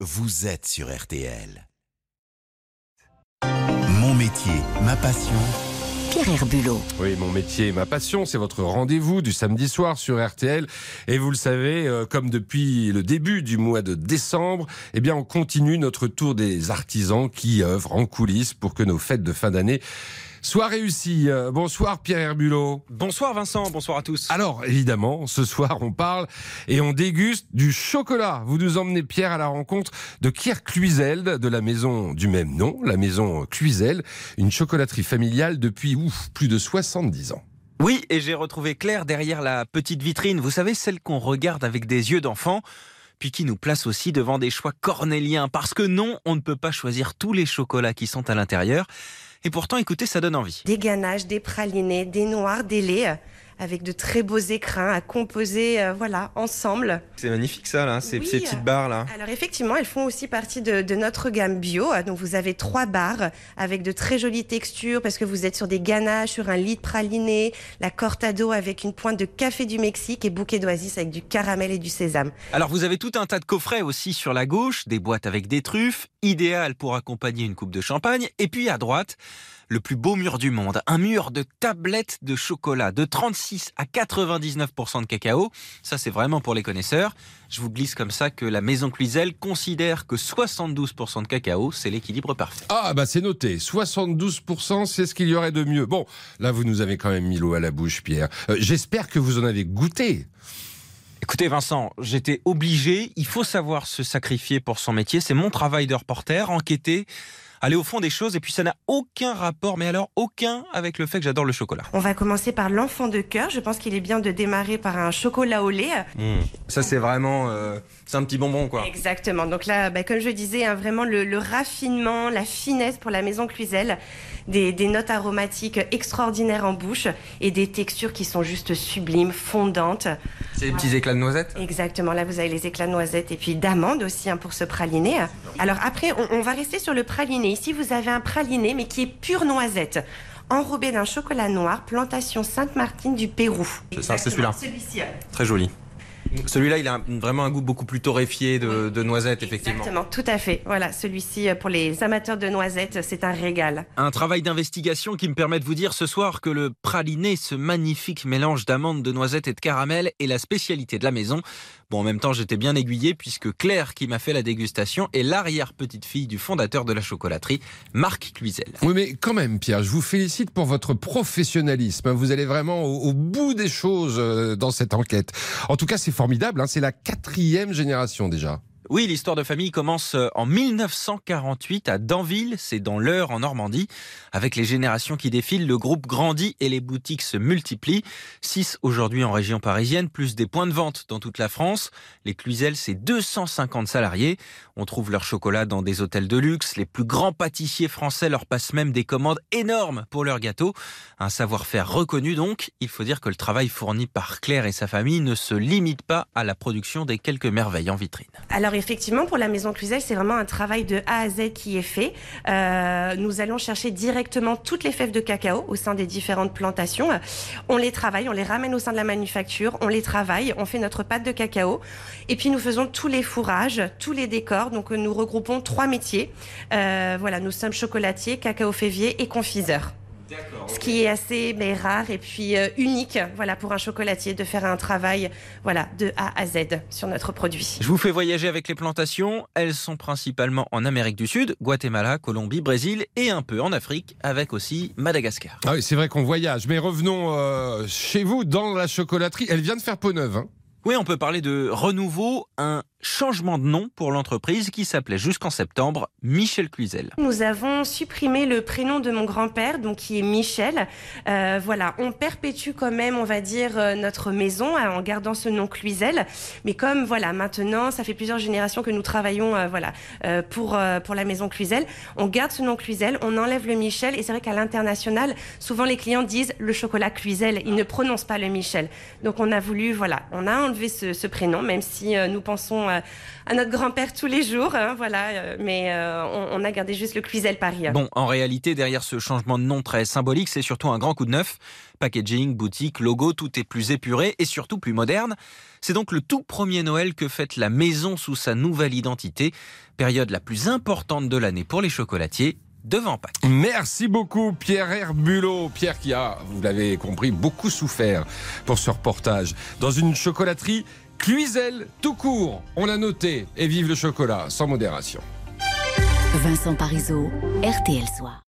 vous êtes sur RTL. Mon métier, ma passion. Pierre Herbulot. Oui, mon métier, ma passion, c'est votre rendez-vous du samedi soir sur RTL. Et vous le savez, euh, comme depuis le début du mois de décembre, eh bien, on continue notre tour des artisans qui œuvrent en coulisses pour que nos fêtes de fin d'année soient réussies. Euh, bonsoir Pierre Herbulot. Bonsoir Vincent, bonsoir à tous. Alors, évidemment, ce soir, on parle et on déguste du chocolat. Vous nous emmenez, Pierre, à la rencontre de Pierre Cluizel, de la maison du même nom, la maison Cluizel, une chocolaterie familiale depuis ouf, plus de 70 ans. Oui, et j'ai retrouvé Claire derrière la petite vitrine, vous savez, celle qu'on regarde avec des yeux d'enfant puis qui nous place aussi devant des choix cornéliens, parce que non, on ne peut pas choisir tous les chocolats qui sont à l'intérieur. Et pourtant, écoutez, ça donne envie. Des ganaches, des pralinés, des noirs, des laits, avec de très beaux écrins à composer, euh, voilà, ensemble. C'est magnifique ça, là, ces, Oui, ces petites euh, barres là. Alors effectivement, elles font aussi partie de, de notre gamme bio. Donc vous avez trois barres avec de très jolies textures parce que vous êtes sur des ganaches, sur un lit de praliné, la cortado avec une pointe de café du Mexique et bouquet d'oasis avec du caramel et du sésame. Alors vous avez tout un tas de coffrets aussi sur la gauche, des boîtes avec des truffes, idéal pour accompagner une coupe de champagne. Et puis à droite, le plus beau mur du monde, un mur de tablettes de chocolat de 36 à 99% de cacao. Ça c'est vraiment pour les connaisseurs. Je vous glisse comme ça que la maison Cluizel considère que 72% de cacao, c'est l'équilibre parfait. Ah bah c'est noté, 72% c'est ce qu'il y aurait de mieux. Bon, là vous nous avez quand même mis l'eau à la bouche Pierre. Euh, J'espère que vous en avez goûté. Écoutez Vincent, j'étais obligé, il faut savoir se sacrifier pour son métier, c'est mon travail de reporter, enquêter, aller au fond des choses, et puis ça n'a aucun rapport, mais alors aucun avec le fait que j'adore le chocolat. On va commencer par l'enfant de cœur. Je pense qu'il est bien de démarrer par un chocolat au lait. Ça c'est vraiment, euh, c'est un petit bonbon quoi. Exactement. Donc là, bah, comme je disais, hein, vraiment le, le raffinement, la finesse pour la maison Cluizel, des, des notes aromatiques extraordinaires en bouche et des textures qui sont juste sublimes, fondantes. C'est des petits éclats de noisettes Exactement. Là, vous avez les éclats de noisettes et puis d'amandes aussi hein, pour ce praliné. Alors après, on, on va rester sur le praliné. Ici, vous avez un praliné, mais qui est pure noisette. Enrobé d'un chocolat noir, plantation Sainte-Martine du Pérou. C'est ça, c'est celui-là. Celui-ci. Très joli. Celui-là, il a un- vraiment un goût beaucoup plus torréfié de, de noisettes, effectivement. Exactement, tout à fait. Voilà, celui-ci, euh, pour les amateurs de noisettes, c'est un régal. Un travail d'investigation qui me permet de vous dire ce soir que le praliné, ce magnifique mélange d'amandes, de noisettes et de caramel, est la spécialité de la maison. Bon, en même temps, j'étais bien aiguillé puisque Claire, qui m'a fait la dégustation, est l'arrière-petite-fille du fondateur de la chocolaterie, Marc Cluizel. Oui mais quand même Pierre, je vous félicite pour votre professionnalisme. Vous allez vraiment au, bout des choses euh, dans cette enquête. En tout cas c'est formidable, hein, c'est la quatrième génération déjà. Oui, l'histoire de famille commence euh, en 1948 à Danville, c'est dans l'Eure en Normandie. Avec les générations qui défilent, le groupe grandit et les boutiques se multiplient. 6 aujourd'hui en région parisienne, plus des points de vente dans toute la France. Les Cluizel, c'est 250 salariés. On trouve leur chocolat dans des hôtels de luxe. Les plus grands pâtissiers français leur passent même des commandes énormes pour leurs gâteaux. Un savoir-faire reconnu donc. Il faut dire que le travail fourni par Claire et sa famille ne se limite pas à la production des quelques merveilles en vitrine. Effectivement, pour la maison Cluizel, c'est vraiment un travail de A à Z qui est fait. Euh, nous allons chercher directement toutes les fèves de cacao au sein des différentes plantations. On les travaille, on les ramène au sein de la manufacture, on les travaille, on fait notre pâte de cacao. Et puis nous faisons tous les fourrages, tous les décors. Donc nous regroupons trois métiers. Euh, voilà, nous sommes chocolatiers, cacao févier et confiseurs. Ce qui est assez mais, rare et puis euh, unique, voilà, pour un chocolatier de faire un travail, voilà, de A à Z sur notre produit. Je vous fais voyager avec les plantations. Elles sont principalement en Amérique du Sud, Guatemala, Colombie, Brésil et un peu en Afrique, avec aussi Madagascar. Ah oui, c'est vrai qu'on voyage, mais revenons euh, chez vous dans la chocolaterie. Elle vient de faire peau neuve. Hein. Oui, on peut parler de renouveau, un changement de nom pour l'entreprise qui s'appelait jusqu'en septembre Michel Cluizel. Nous avons supprimé le prénom de mon grand-père, donc qui est Michel. Euh, voilà, on perpétue quand même, on va dire, euh, notre maison euh, en gardant ce nom Cluizel. Mais comme voilà, maintenant, ça fait plusieurs générations que nous travaillons, euh, voilà, euh, pour pour la maison Cluizel. On garde ce nom Cluizel, on enlève le Michel, et c'est vrai qu'à l'international, souvent les clients disent le chocolat Cluizel, ils ne prononcent pas le Michel. Donc on a voulu, voilà, on a enlevé ce, prénom, même si nous pensons maison à notre grand-père tous les jours. Hein, voilà, mais on, a gardé juste le Cluizel Paris. Bon, en réalité, derrière ce changement de nom très symbolique, c'est surtout un grand coup de neuf. Packaging, boutique, logo, tout est plus épuré et surtout plus moderne. C'est donc le tout premier Noël que fête la maison sous sa nouvelle identité, période la plus importante de l'année pour les chocolatiers devant Pâques. Merci beaucoup Pierre Herbulot. Pierre qui a, vous l'avez compris, beaucoup souffert pour ce reportage. Dans une chocolaterie Cluizel tout court. On l'a noté et vive le chocolat sans modération. Vincent Parisot, RTL Soir.